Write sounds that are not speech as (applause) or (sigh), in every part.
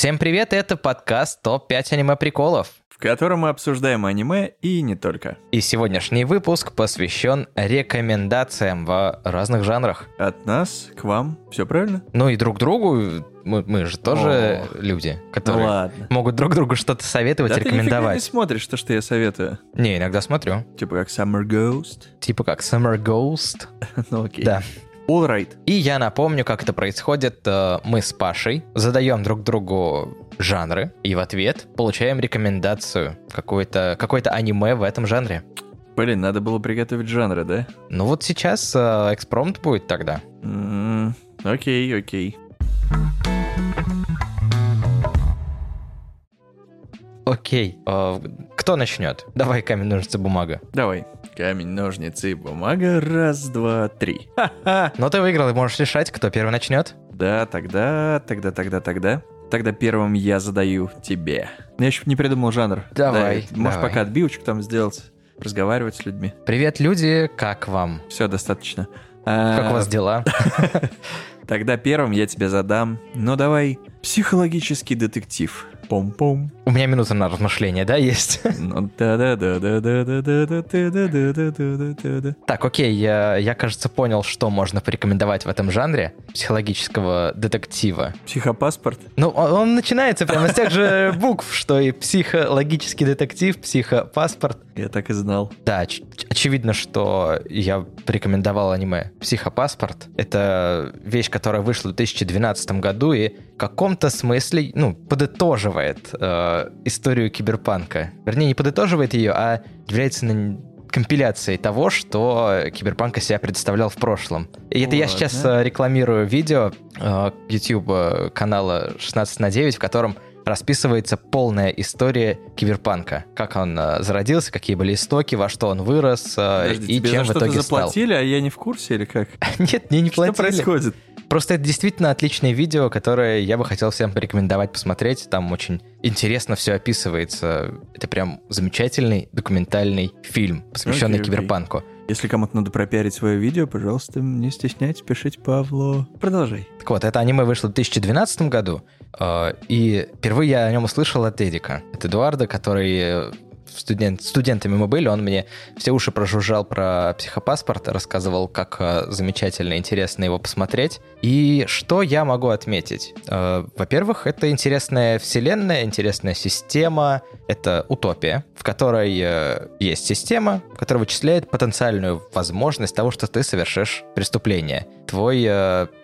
Всем привет, это подкаст ТОП-5 аниме-приколов. в котором мы обсуждаем аниме и не только. И сегодняшний выпуск посвящен рекомендациям в разных жанрах. От нас к вам, все правильно? Ну и друг другу, мы, мы же тоже О. люди, которые ладно. могут друг другу что-то советовать, Да ты нифига не рекомендовать. смотришь то, что я советую. Не, иногда смотрю. Типа как Summer Ghost. Типа как Summer Ghost. (laughs) ну окей. Да. All right. И я напомню, как это происходит. Э, Мы с Пашей задаем друг другу жанры, и в ответ получаем рекомендацию какое-то какое аниме в этом жанре. Блин, надо было приготовить жанры, да? Ну вот сейчас э, экспромт будет тогда. М, Окей, окей. Окей. э, Кто начнет? Давай камень, ножницы, бумага. Давай. Камень, ножницы, бумага. Раз, два, три. Ха-ха. Но ты выиграл и можешь решать, кто первый начнет. Да, тогда, тогда, тогда, тогда. Тогда первым я задаю тебе. Я еще не придумал жанр. Давай, Да, можешь давай. пока отбивочку там сделать, разговаривать с людьми. Привет, люди, как вам? Все, достаточно. Как А, у вас дела? (laughs) Тогда первым я тебе задам, ну давай, психологический детектив. Пом-пом. У меня минута на размышление, да, есть? Так, окей, я, я, кажется, понял, что можно порекомендовать в этом жанре психологического детектива. Психопаспорт? Ну, он, он начинается прямо с тех же букв, что и психологический детектив, психопаспорт. Я так и знал. Да, оч- очевидно, что я порекомендовал аниме «Психопаспорт». Это вещь, которая вышла в 2012 году и в каком-то смысле, ну, подытоживая э, историю киберпанка. Вернее, не подытоживает ее, а является компиляцией того, что киберпанк из себя представлял в прошлом. И это я Ладно. сейчас э, рекламирую видео э, YouTube э, канала 16 на 9, в котором расписывается полная история киберпанка. Как он э, зародился, какие были истоки, во что он вырос э, Подожди, и чем в итоге стал. заплатили, а я не в курсе или как? (laughs) Нет, мне не Что платили. происходит? Просто это действительно отличное видео, которое я бы хотел всем порекомендовать посмотреть. Там очень интересно все описывается. Это прям замечательный документальный фильм, посвященный окей. киберпанку. Если кому-то надо пропиарить свое видео, пожалуйста, не стесняйтесь, пишите Павлу. Продолжай. Так вот, это аниме вышло в 2012 году, э, и впервые я о нем услышал от Эдика, от Эдуарда, который э, студент, студентами мы были, он мне все уши прожужжал про психопаспорт, рассказывал, как э, замечательно интересно его посмотреть. И что я могу отметить? Э, Во-первых, это интересная вселенная, интересная система, это утопия, в которой э, есть система, которая вычисляет потенциальную возможность того, что ты совершишь преступление. Твой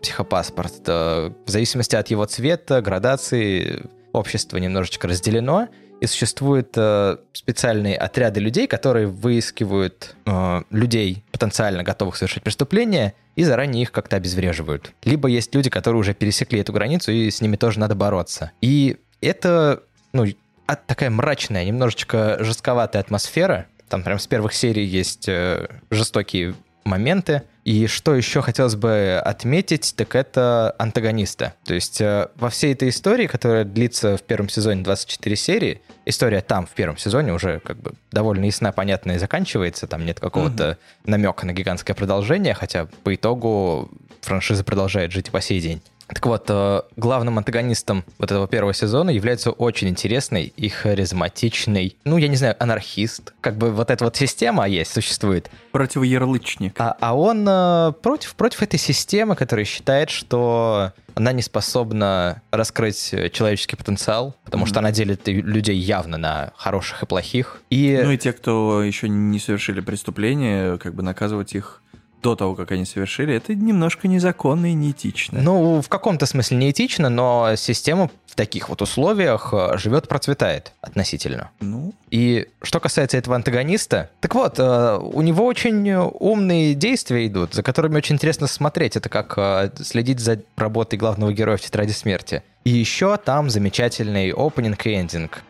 психопаспорт, в зависимости от его цвета, градации, общество немножечко разделено, и существуют э, специальные отряды людей, которые выискивают э, людей, потенциально готовых совершить преступление, и заранее их как-то обезвреживают. Либо есть люди, которые уже пересекли эту границу, и с ними тоже надо бороться. И это, ну, а- такая мрачная, немножечко жестковатая атмосфера. Там прям с первых серий есть э, жестокие моменты. И что еще хотелось бы отметить, так это антагониста. То есть э, во всей этой истории, которая длится в первом сезоне 24 серии, история там в первом сезоне уже как бы довольно ясна, понятна и заканчивается, там нет какого-то намека на гигантское продолжение, хотя по итогу франшиза продолжает жить и по сей день. Так вот, э, главным антагонистом вот этого первого сезона является очень интересный и харизматичный, ну, я не знаю, анархист. Как бы вот эта вот система есть, существует. Противоярлычник. А, а он э, против, против этой системы, которая считает, что она не способна раскрыть человеческий потенциал, потому что Мгм. она делит людей явно на хороших и плохих. И, Ну и те, кто еще не совершили преступление, как бы наказывать их до того, как они совершили, это немножко незаконно и неэтично. ну, в каком-то смысле неэтично, но система в таких вот условиях э, живет, процветает относительно. Ну, И что касается этого антагониста, так вот, э, у него очень умные действия идут, за которыми очень интересно смотреть. Это как э, следить за работой главного героя в «Тетради смерти». И еще там замечательный опенинг и эндинг.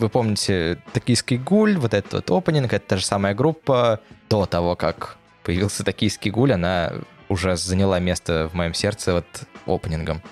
Вы помните «Токийский гуль», вот этот вот опенинг, это та же самая группа до того, как появился «Токийский гуль», она уже заняла место в моем сердце вот опенингом.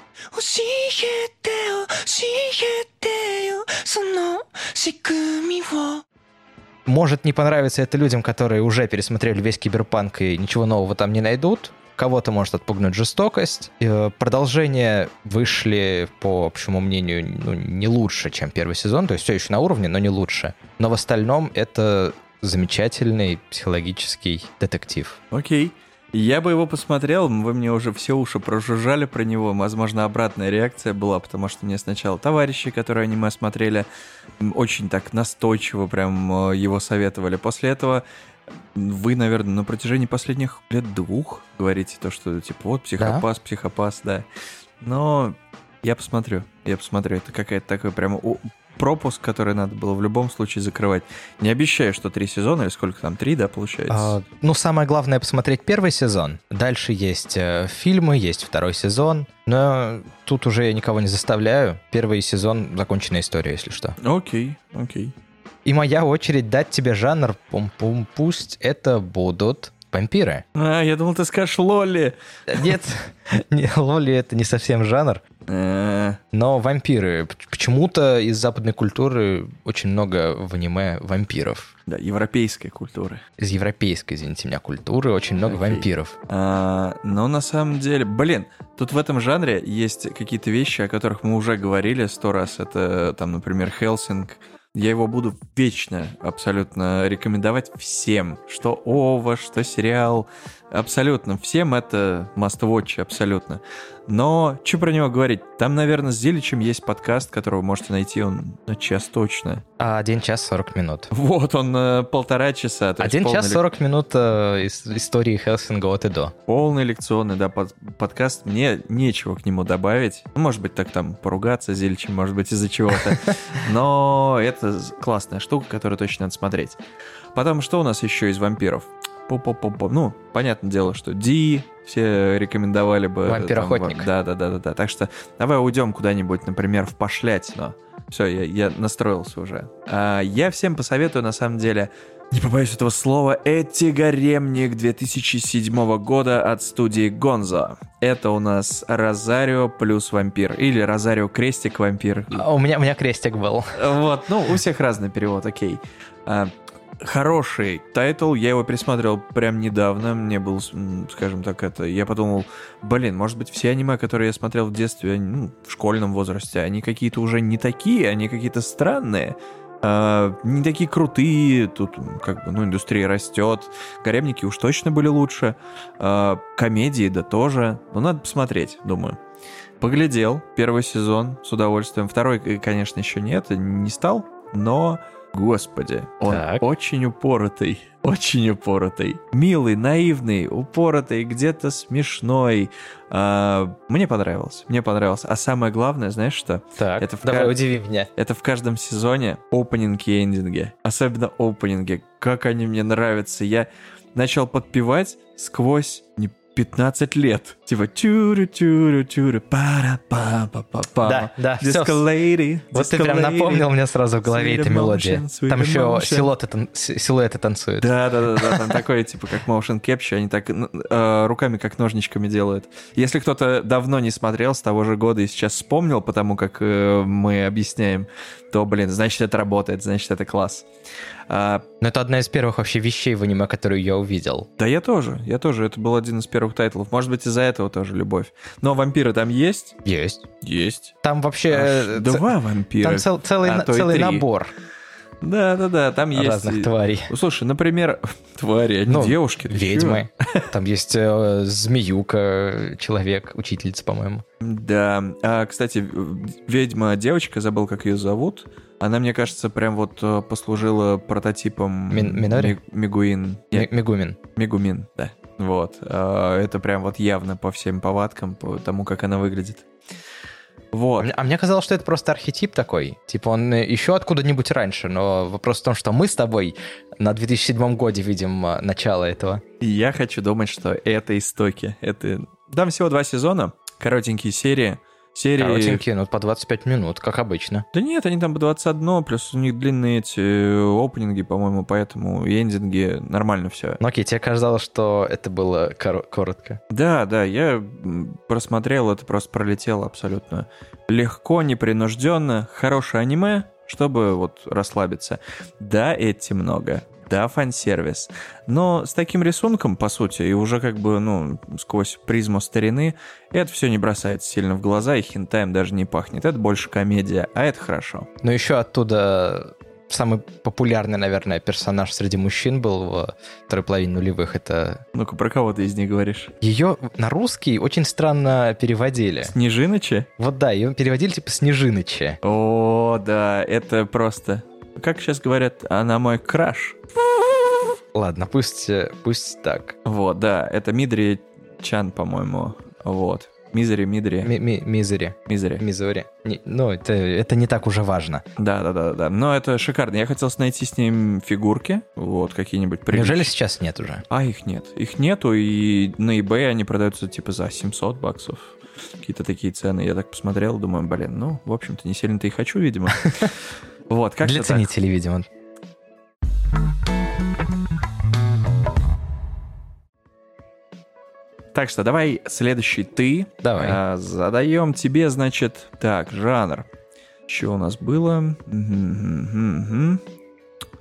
Может не понравится это людям, которые уже пересмотрели весь киберпанк и ничего нового там не найдут, кого-то может отпугнуть жестокость. Э, Продолжения вышли, по общему мнению, ну, не лучше, чем первый сезон, то есть все еще на уровне, но не лучше. Но в остальном это замечательный психологический детектив. Окей. Я бы его посмотрел, вы мне уже все уши прожужжали про него. Возможно, обратная реакция была, потому что мне сначала товарищи, которые аниме смотрели, очень так настойчиво прям э, его советовали. После этого вы, наверное, на протяжении последних лет двух говорите то, что типа вот психопас, психопас, да. Но я посмотрю, я посмотрю. Это какая-то такой прям о- пропуск, который надо было в любом случае закрывать. Не обещаю, что три сезона или сколько там, три, да, получается? А, ну, самое главное посмотреть первый сезон. Дальше есть э, фильмы, есть второй сезон. Но тут уже я никого не заставляю. Первый сезон законченная история, если что. Окей, окей. И моя очередь дать тебе жанр. Пум-пум, пусть это будут вампиры. А, я думал, ты скажешь Лоли. Нет, (laughs) не, Лоли это не совсем жанр. Э, Но вампиры. Почему-то из западной культуры очень много в аниме вампиров. Да, европейской культуры. Из европейской, извините меня, культуры очень много Окей. вампиров. А, но на самом деле, блин, тут в этом жанре есть какие-то вещи, о которых мы уже говорили сто раз. Это там, например, Хелсинг. Я его буду вечно абсолютно рекомендовать всем. Что ОВА, что сериал. Абсолютно всем это must-watch, абсолютно. Но что про него говорить? Там, наверное, с Зиличем есть подкаст, которого вы можете найти, он на час точно. А один час сорок минут. Вот он э, полтора часа. Один час лек- сорок минут э, ис- истории Хелсинга от и до. Полный лекционный, да, под- подкаст. Мне нечего к нему добавить. Ну, Может быть, так там поругаться с Зельчем, может быть, из-за чего-то. (laughs) Но это классная штука, которую точно надо смотреть. Потом, что у нас еще из вампиров? По-по-по-по. Ну, понятное дело, что Ди все рекомендовали бы. Вампир-охотник. Да, да, да, да, да. Так что давай уйдем куда-нибудь, например, в пошлятину. Все, я, я настроился уже. А, я всем посоветую, на самом деле, не побоюсь этого слова, Эти гаремник 2007 года от студии Гонзо. Это у нас Розарио плюс вампир. Или Розарио крестик вампир. А У меня, у меня крестик был. Вот, ну, у всех разный перевод, окей. А, хороший тайтл, я его пересматривал прям недавно, мне был, скажем так, это, я подумал, блин, может быть, все аниме, которые я смотрел в детстве, ну, в школьном возрасте, они какие-то уже не такие, они какие-то странные, а, не такие крутые, тут как бы, ну, индустрия растет, гаремники уж точно были лучше, а, комедии, да тоже, но надо посмотреть, думаю. Поглядел первый сезон с удовольствием. Второй, э, конечно, еще нет, не стал, но, господи, он Так. очень упоротый, очень упоротый. Милый, наивный, упоротый, где-то смешной. А, мне понравилось, мне понравилось. А самое главное, знаешь что? Так, Это в давай, ка- удиви меня. Это в каждом сезоне опенинги и эндинги. Особенно опенинги. Как они мне нравятся. Я начал подпевать сквозь не 15 лет. Типа тюрю тюрю тюрю пара па па па па Да, да. Disco lady, Вот ты прям напомнил мне сразу в голове эта мелодия. Там еще силуэты, тан- си- силуэты танцуют. Да, да, да, да, там такое, типа, как motion capture, они так э, руками, как ножничками делают. Если кто-то давно не смотрел с того же года и сейчас вспомнил, потому как э, мы объясняем, то, блин, значит, это работает, значит, это класс. А, Но это одна из первых вообще вещей в аниме, которую я увидел. да я тоже, я тоже, это был один из первых тайтлов. Может быть, из-за этого тоже любовь. Но вампиры там есть? Есть. Есть. Там вообще... э, ц- Два вампира. Там цел- целый, а целый набор Да, да, да, там есть. разных тварей. Слушай, например, (laughs) твари, они Ну, девушки. Ведьмы. (laughs) Там есть э, змеюка, человек, учительница, по-моему. Да. А, кстати, ведьма девочка, забыл, как ее зовут. Она, мне кажется, прям вот э, послужила прототипом Мин- Минори? Ми- Мигуин. Ми- Нет, Мегумин. Мигумин, да. Вот. А, Это прям вот явно по всем повадкам, по тому, как она выглядит. Вот. а мне казалось, что это просто архетип такой. Типа он э, еще откуда-нибудь раньше, но вопрос в том, что мы с тобой на 2007 годе видим э, начало этого. И я хочу думать, что это истоки. Это... Там всего два сезона, коротенькие серии. Серии... Коротенькие, ну по 25 минут, как обычно. Да нет, они там по 21, плюс у них длинные эти э, опенинги, по-моему, поэтому и эндинги нормально все. Ну окей, тебе казалось, что это было коро- коротко. Да, да, я просмотрел, это просто пролетело абсолютно легко, непринужденно, хорошее аниме, чтобы вот расслабиться. Да, эти много. Да, фан-сервис. Но с таким рисунком, по сути, и уже как бы, ну, сквозь призму старины, это все не бросается сильно в глаза, и хентаем даже не пахнет. Это больше комедия, а это хорошо. Но еще оттуда самый популярный, наверное, персонаж среди мужчин был в второй половине нулевых. Это Ну-ка, про кого ты из них говоришь? ее на русский очень странно переводили. Снежинычи? Вот да, ее переводили типа Снежиныча. О, да, это просто... Как сейчас говорят, она мой краш. Ладно, пусть, пусть так. Вот, да, это Мидри Чан, по-моему. Вот. Мизери, Мидри, Ми- ми- Мизери. Мизери. Мизори. Не- ну, это, это не так уже важно. Да, да, да, да. Но это шикарно. Я хотел найти с ним фигурки, вот, какие-нибудь приличные. Неужели сейчас нет уже? А их нет. Их нету, и на eBay они продаются типа за 700 баксов. Какие-то такие цены. Я так посмотрел, думаю, блин, ну, в общем-то, не сильно-то и хочу, видимо. (laughs) Вот, как Для так. ценителей, видимо. Так что давай следующий ты. Давай. А, задаем тебе, значит, так, жанр. Что у нас было?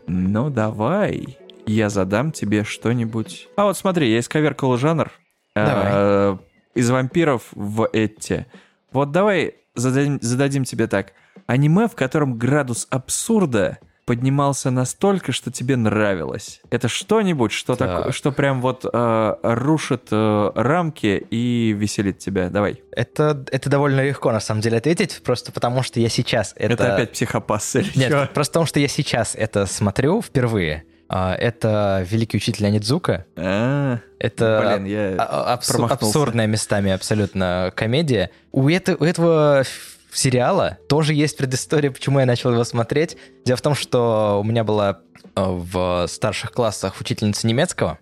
Ну, давай. Я задам тебе что-нибудь. А вот смотри, я исковеркал жанр. а, из вампиров в Этте. Вот давай зададим, зададим тебе так. Аниме, в котором градус абсурда поднимался настолько, что тебе нравилось. Это что-нибудь, что, Так. так, что прям вот э, рушит э, рамки и веселит тебя. Давай. Это, это довольно легко, на самом деле, ответить, просто потому что я сейчас это... Это, опять психопас или Нет, чё? просто потому что я сейчас это смотрю впервые. А, Это «Великий учитель Анидзука». А, Это Блин, я а- абсу- абсурдная местами абсолютно комедия. У, это- у этого сериала тоже есть предыстория, почему я начал его смотреть. Дело в том, что у меня была э, в старших классах учительница немецкого.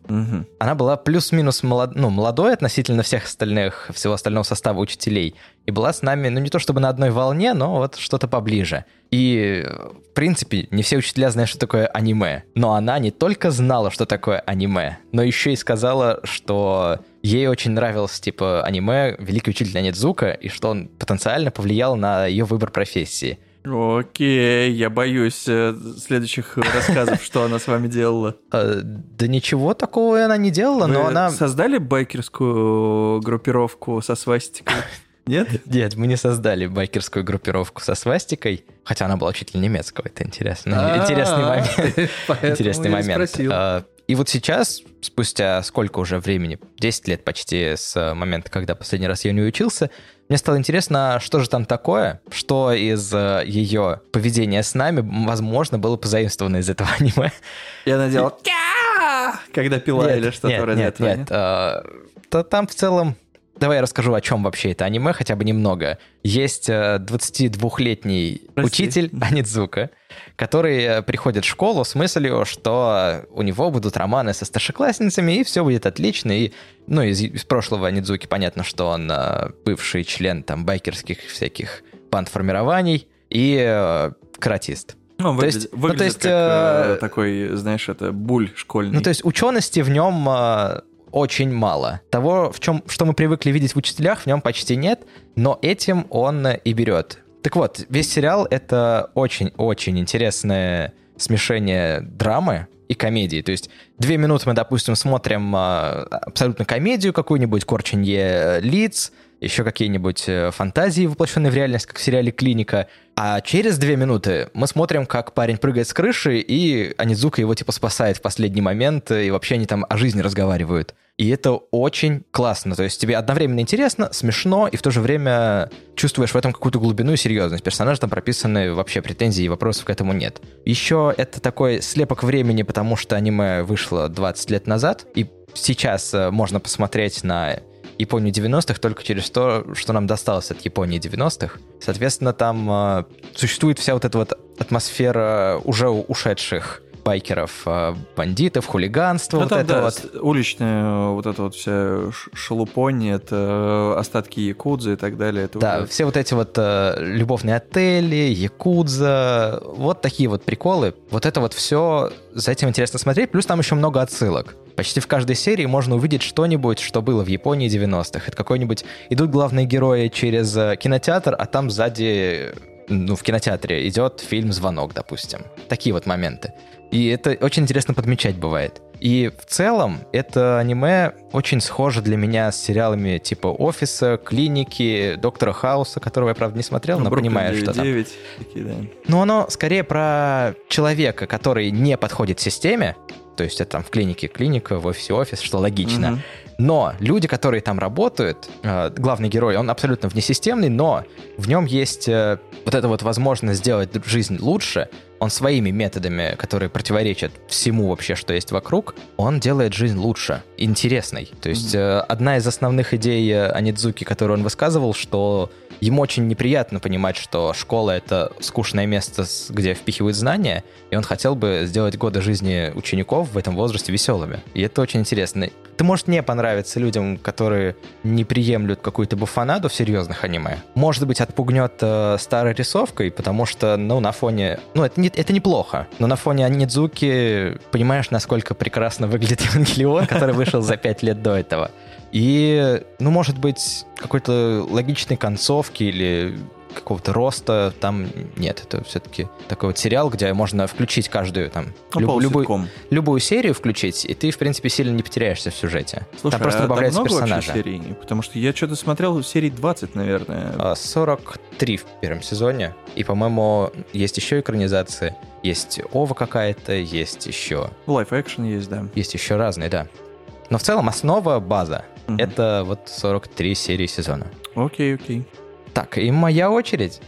Она была плюс-минус молод- ну, молодой относительно всех остальных, всего остального состава учителей. И была с нами, ну не то чтобы на одной волне, но вот что-то поближе. И, в принципе, не все учителя знают, что такое аниме. Но она не только знала, что такое аниме, но еще и сказала, что ей очень нравилось, типа, аниме «Великий учитель Анидзука», и что он потенциально повлиял на ее выбор профессии. Окей, я боюсь э, следующих рассказов, что она с вами делала. Э, Да ничего такого она не делала, но она... создали байкерскую группировку со свастикой? (laughs) Нет? Нет, мы не создали байкерскую группировку со свастикой, хотя она была учитель немецкого, это интересно. А, Интересный момент. (laughs) Интересный я момент. А, И вот сейчас, спустя сколько уже времени, 10 лет почти с э, момента, когда последний раз я не учился, мне стало интересно, что же там такое, что из э, ее поведения с нами, возможно, было позаимствовано из этого (laughs) аниме. Делала «Тя!» (laughs) когда пила Нет, или что-то нет, вроде нет, этого. нет. а, то там в целом... Давай я расскажу, о чем вообще это аниме, хотя бы немного. Есть э, 22-летний Прости. учитель (laughs) Анидзука, который э, приходит в школу с мыслью, что у него будут романы со старшеклассницами, и все будет отлично. И, ну, из, из прошлого Анидзуки понятно, что он э, бывший член там байкерских всяких банд-формирований и э, каратист. Ну, он То выглядит, есть- ну, выглядит то есть, как э, э, такой, знаешь, это буль школьный. Ну, то есть учености в нем э, очень мало. Того, в чем, что мы привыкли видеть в учителях, в нем почти нет, но этим он и берет. Так вот, весь сериал — это очень-очень интересное смешение драмы и комедии. То есть две минуты мы, допустим, смотрим э, абсолютно комедию какую-нибудь, корченье лиц, еще какие-нибудь э, фантазии, воплощенные в реальность, как в сериале «Клиника». А через две минуты мы смотрим, как парень прыгает с крыши, и Анидзука его типа спасает в последний момент, и вообще они там о жизни разговаривают. И это очень классно. То есть тебе одновременно интересно, смешно, и в то же время чувствуешь в этом какую-то глубину и серьезность. Персонажи там прописаны, вообще претензий и вопросов к этому нет. Еще это такой слепок времени, потому что аниме вышло 20 лет назад, и сейчас э, можно посмотреть на Японию 90-х только через то, что нам досталось от Японии 90-х. Соответственно, там э, существует вся вот эта вот атмосфера уже ушедших байкеров, э, бандитов, хулиганства, Ну, вот там, это да, вот. уличная вот эта вот вся шелупонь, это э, остатки якудзы и так далее. Это Да, уже- все вот эти вот э, любовные отели, якудза, вот такие вот приколы. Вот это вот все, за этим интересно смотреть. Плюс там еще много отсылок. Почти в каждой серии можно увидеть что-нибудь, что было в Японии 90-х. Это какой-нибудь... Идут главные герои через э, кинотеатр, а там сзади ну, в кинотеатре идет фильм «Звонок», допустим. Такие вот моменты. И это очень интересно подмечать бывает. И в целом это аниме очень схоже для меня с сериалами типа «Офиса», «Клиники», «Доктора Хауса», которого я, правда, не смотрел, но Бруклин понимаю, что там. 9, такие, да. Но оно скорее про человека, который не подходит системе, то есть это там в клинике клиника, в офисе офис, что логично. Мгм. Но люди, которые там работают, э, главный герой, он абсолютно внесистемный, но в нем есть э, вот эта вот возможность сделать жизнь лучше. Он своими методами, которые противоречат всему вообще, что есть вокруг, он делает жизнь лучше, интересной. То есть э, одна из основных идей Анидзуки, которую он высказывал, что ему очень неприятно понимать, что школа — это скучное место, где впихивают знания, и он хотел бы сделать годы жизни учеников в этом возрасте веселыми. И это очень интересно. Ты может не понравиться людям, которые не приемлют какую-то буфанаду в серьезных аниме. Может быть, отпугнет э, старой рисовкой, потому что, ну, на фоне... Ну, это, не, это неплохо, но на фоне Анидзуки понимаешь, насколько прекрасно выглядит (laughs) Евангелион, который вышел за пять лет до этого. И, ну, может быть, какой-то логичной концовки или какого-то роста там нет. Это все-таки такой вот сериал, где можно включить каждую там Ну, люб- любую, любую серию включить, и ты, в принципе, сильно не потеряешься в сюжете. Слушай, там просто а добавляются много вообще персонажи. серий? Потому что я что-то смотрел серий 20, наверное. А, 43 в первом сезоне. И, по-моему, есть еще экранизации. Есть Ова какая-то, есть еще... Live action есть, да. Есть еще разные, да. Но в целом основа, база, Мгм. это вот 43 серии сезона. Окей, окей. Так, и моя очередь.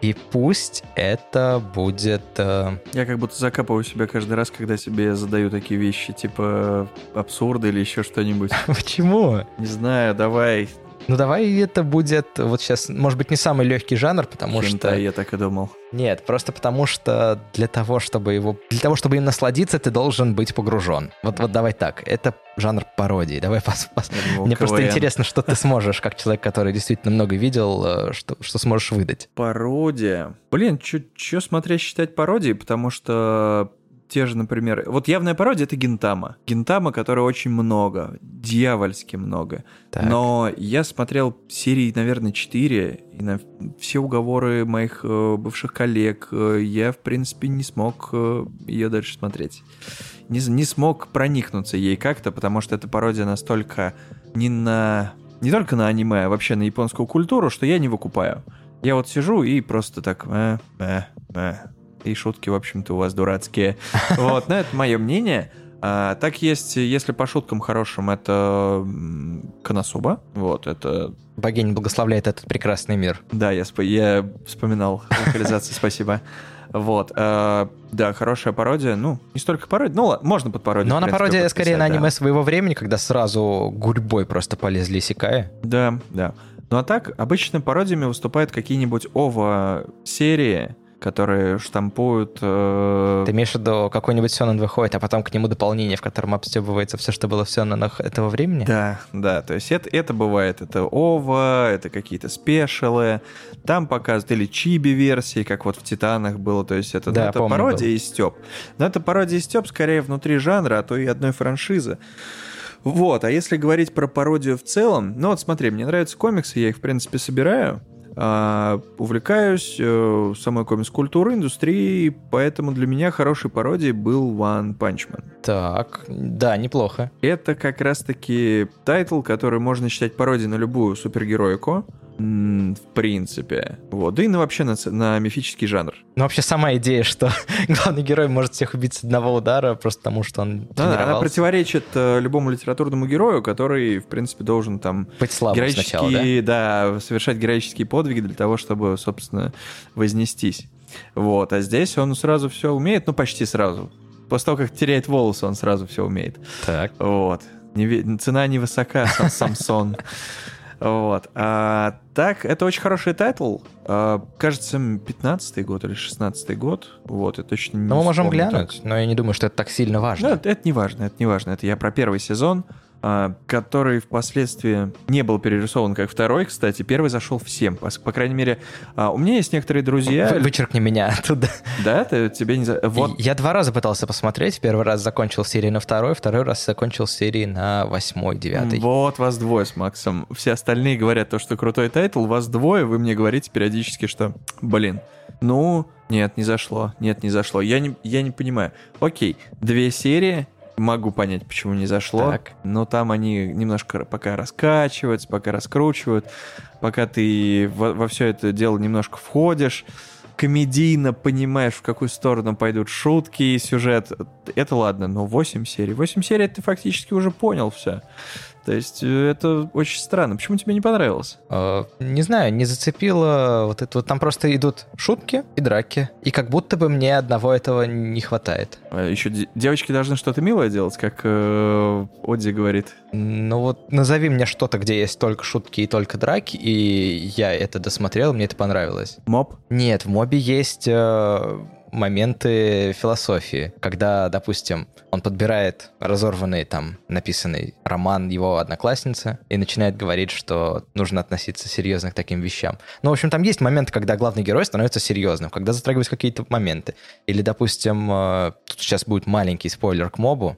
И пусть это будет... э, Я как будто закапываю себя каждый раз, когда себе задаю такие вещи, типа абсурда или еще что-нибудь. (laughs) Почему? Не знаю, давай. Ну давай это будет вот сейчас, может быть, не самый легкий жанр, потому Хентай, что... я так и думал. Нет, просто потому что для того, чтобы его... Для того, чтобы им насладиться, ты должен быть погружен. Вот, вот давай так. Это жанр пародии. Давай пос- пос- думал, Мне просто КВН. интересно, что ты сможешь, как человек, который действительно много видел, э, что, что сможешь выдать. Пародия. Блин, что смотря считать пародией, потому что те же, например... Вот явная пародия — это Гентама. Гентама, которой очень много, дьявольски много. Так. Но я смотрел серии, наверное, 4, и на все уговоры моих э, бывших коллег э, я, в принципе, не смог ее дальше смотреть. Не, не смог проникнуться ей как-то, потому что эта пародия настолько не на... Не только на аниме, а вообще на японскую культуру, что я не выкупаю. Я вот сижу и просто так... э, э, э. И шутки, в общем-то, у вас дурацкие. Вот, но это мое мнение. А, так есть, если по шуткам хорошим, это Коносуба. Вот, это... Богиня благословляет этот прекрасный мир. Да, я, спо- я вспоминал локализацию, спасибо. Вот, а, да, хорошая пародия. Ну, не столько пародия, ну ладно, можно под пародию. Но она принципе, пародия скорее на да. аниме своего времени, когда сразу гурьбой просто полезли Сикая. Да, да. Ну а так, обычно пародиями выступают какие-нибудь ова-серии, которые штампуют... э, Ты имеешь в виду, какой-нибудь Сёнэн выходит, а потом к нему дополнение, в котором обстебывается все, что было в Сёнэнах этого времени? Да, да, то есть это, это бывает, это ова, это какие-то спешилы, там показывают, или чиби-версии, как вот в «Титанах» было, то есть это, ну, Да, это помню, пародия был. и стёб. Но это пародия и стёб скорее внутри жанра, а то и одной франшизы. Вот, а если говорить про пародию в целом, ну вот смотри, мне нравятся комиксы, я их, в принципе, собираю, увлекаюсь э, самой комикс-культурой, индустрией, поэтому для меня хорошей пародией был One Punch Man. Так, да, неплохо. Это как раз-таки тайтл, который можно считать пародией на любую супергероику. В принципе. Вот. Да и на вообще на, на мифический жанр. Ну, вообще сама идея, что (laughs) главный герой может всех убить с одного удара, просто потому что он Она, она противоречит э, любому литературному герою, который, в принципе, должен там Быть слабым сначала, да? героические, да? совершать героические подвиги для того, чтобы, собственно, вознестись. Вот. А здесь он сразу все умеет, ну, почти сразу. После того, как теряет волосы, он сразу все умеет. Так. Вот. Неве- Цена невысока, Сам- (laughs) Самсон. Вот. А, так, это очень хороший тайтл. А, кажется, 15-й год или 16-й год. Вот, я точно не Ну, мы можем глянуть, но я не думаю, что это так сильно так. Ну, важно. это, это не важно, это не важно. Это я про первый сезон. А, который впоследствии не был перерисован как второй, кстати. Первый зашел всем. По, по крайней мере, а, у меня есть некоторые друзья... Вы- Вычеркни меня оттуда. Да, ты, тебе не... Вот, Я два раза пытался посмотреть. Первый раз закончил серии на второй, второй раз закончил серии на восьмой, девятый. Вот вас двое с Максом. Все остальные говорят то, что крутой тайтл, вас двое, вы мне говорите периодически, что, блин, ну, нет, не зашло, нет, не зашло. Я не, я не понимаю. Окей, две серии, могу понять, почему не зашло, Так. но там они немножко пока раскачиваются, пока раскручивают, пока ты во, все это дело немножко входишь, комедийно понимаешь, в какую сторону пойдут шутки и сюжет, это ладно, но 8 серий. 8 серий ты фактически уже понял все. То есть э, это очень странно. Почему тебе не понравилось? Э, Не знаю, не зацепило вот это вот. Там просто идут шутки и драки. И как будто бы мне одного этого не хватает. Еще де- девочки должны что-то милое делать, как э, Одди говорит. Ну вот назови мне что-то, где есть только шутки и только драки, и я это досмотрел, мне это понравилось. Моб. Нет, в мобе есть э, моменты философии, когда, допустим, он подбирает разорванный там написанный роман его одноклассницы и начинает говорить, что нужно относиться серьезно к таким вещам. Ну, в общем, там есть моменты, когда главный герой становится серьезным, когда затрагиваются какие-то моменты. Или, допустим, э, тут сейчас будет маленький спойлер к мобу,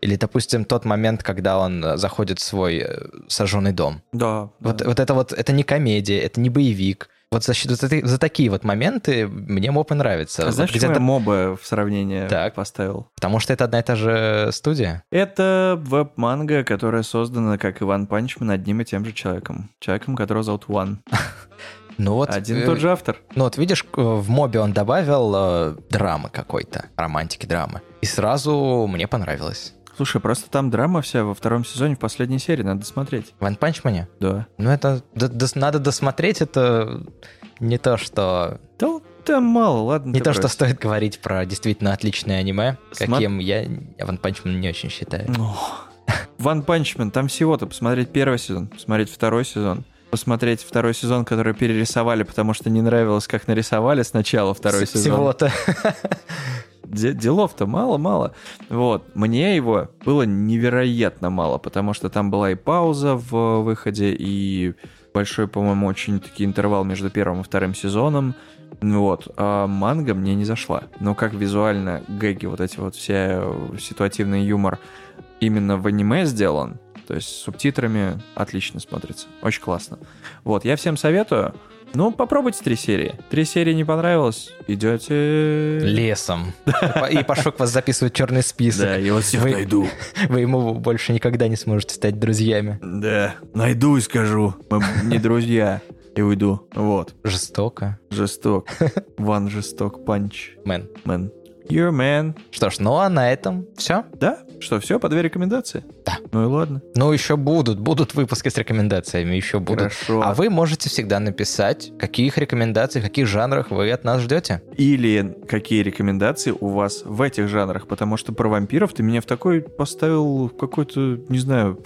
или, допустим, тот момент, когда он заходит в свой э, сожженный дом. Да. Вот, да. вот это вот, это не комедия, это не боевик. Вот за, счет- за, за такие вот моменты мне моб и нравится. А знаешь, почему я моба в сравнение Так. поставил? Потому что это одна и та же студия. Это веб-манга, которая создана, как и One Punch Man, одним и тем же человеком. Человеком, которого зовут ONE. (laughs) Ну вот, Один и э, тот же автор. Ну вот видишь, э, в мобе он добавил э, драмы какой-то, романтики драмы. И сразу мне понравилось. Слушай, просто там драма вся во втором сезоне, в последней серии, надо смотреть. В Man? Да. Ну это д- дос- надо досмотреть, это не то, что Да там мало, ладно. не то, что брось. стоит говорить про действительно отличное аниме, Смо- каким я One Punch Man не очень считаю. Ван Панчмен, там всего-то посмотреть первый сезон, посмотреть второй сезон, посмотреть второй сезон, который перерисовали, потому что не нравилось, как нарисовали сначала второй С- сезон. Всего-то. Де- Делов-то мало-мало. Вот. Мне его было невероятно мало, потому что там была и пауза в выходе, и большой, по-моему, очень таки интервал между первым и вторым сезоном. Ну Вот. А манга мне не зашла. Но как визуально гэги, вот эти вот все э, ситуативный юмор именно в аниме сделан, то есть с субтитрами отлично смотрится. Очень классно. Вот, я всем советую. Ну, попробуйте три серии. Три серии не понравилось, идете... Лесом. И по- И Пашок вас записывает в черный список. Да, я вас всех Вы- найду. Вы ему больше никогда не сможете стать друзьями. Да, найду и скажу. Мы не друзья. И уйду. Вот. Жестоко. Жесток. (laughs) One жесток punch. Man. Man. You're man. Что ж, ну а на этом все. Да? Что, все, по две рекомендации? Да. Ну и ладно. Ну, еще будут, будут выпуски с рекомендациями, еще будут. Хорошо. А вы можете всегда написать, каких рекомендаций, в каких жанрах вы от нас ждете. Или какие рекомендации у вас в этих жанрах, потому что про вампиров ты меня в такой поставил в какой-то, не знаю,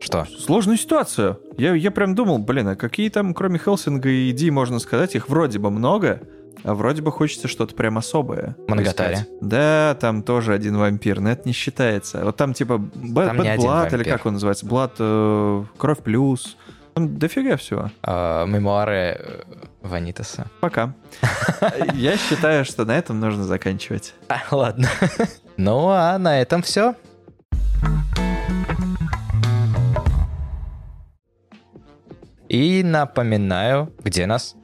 Что? сложную ситуацию. Я, я прям думал, блин, а какие там, кроме Хелсинга и Ди, можно сказать, их вроде бы много, а вроде бы хочется что-то прям особое. Поискать. Да, там тоже один вампир, но это не считается. Вот там типа Б- Там не Bad один Blood, или как он называется, Blood, э, Кровь Плюс. Там дофига всего. А, мемуары э, Ванитаса. Пока. Я считаю, что на этом нужно заканчивать. А, ладно. Ну, а на этом все. И напоминаю, где нас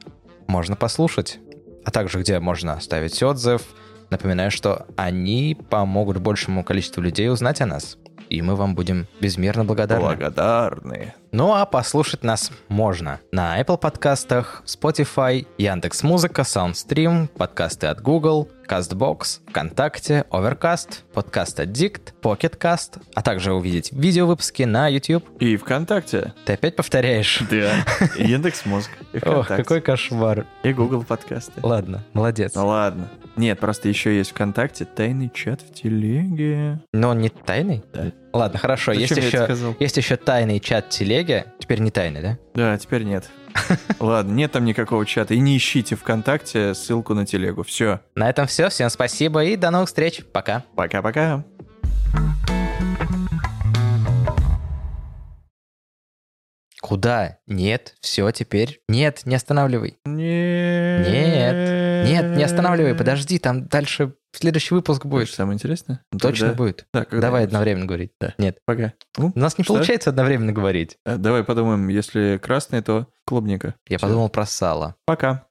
можно послушать, а также где можно оставить отзыв. Напоминаю, что они помогут большему количеству людей узнать о нас. И мы вам будем безмерно благодарны. Благодарные. Ну а послушать нас можно на Apple подкастах, Spotify, Яндекс Музыка, Soundstream, подкасты от Google, CastBox, ВКонтакте, Overcast, подкаст Addict, PocketCast, а также увидеть видеовыпуски на YouTube. И ВКонтакте. Ты опять повторяешь? Да. Яндекс Мозг. Ох, какой кошмар. И Google подкасты. Ладно, молодец. Ну ладно. Нет, просто еще есть ВКонтакте тайный чат в телеге. Но он не тайный? Да. Ладно, хорошо. Зачем Есть еще, есть еще тайный чат телеги. Теперь не тайный, да? Да, теперь нет. (laughs) Ладно, нет там никакого чата. И не ищите ВКонтакте ссылку на телегу. Все. На этом все. Всем спасибо и до новых встреч. Пока. Пока-пока. Куда? Нет, все, теперь. Нет, не останавливай. Нет. Нет, нет, не останавливай, подожди, там дальше следующий выпуск Будет будет. самое интересное? Ну, Точно тогда- будет. Да, когда Давай одновременно говорить. Да. Нет. Пока. Ну, У нас не Что? получается одновременно говорить. э, давай подумаем, если красный, то клубника. Я Всё. подумал про сало. Пока.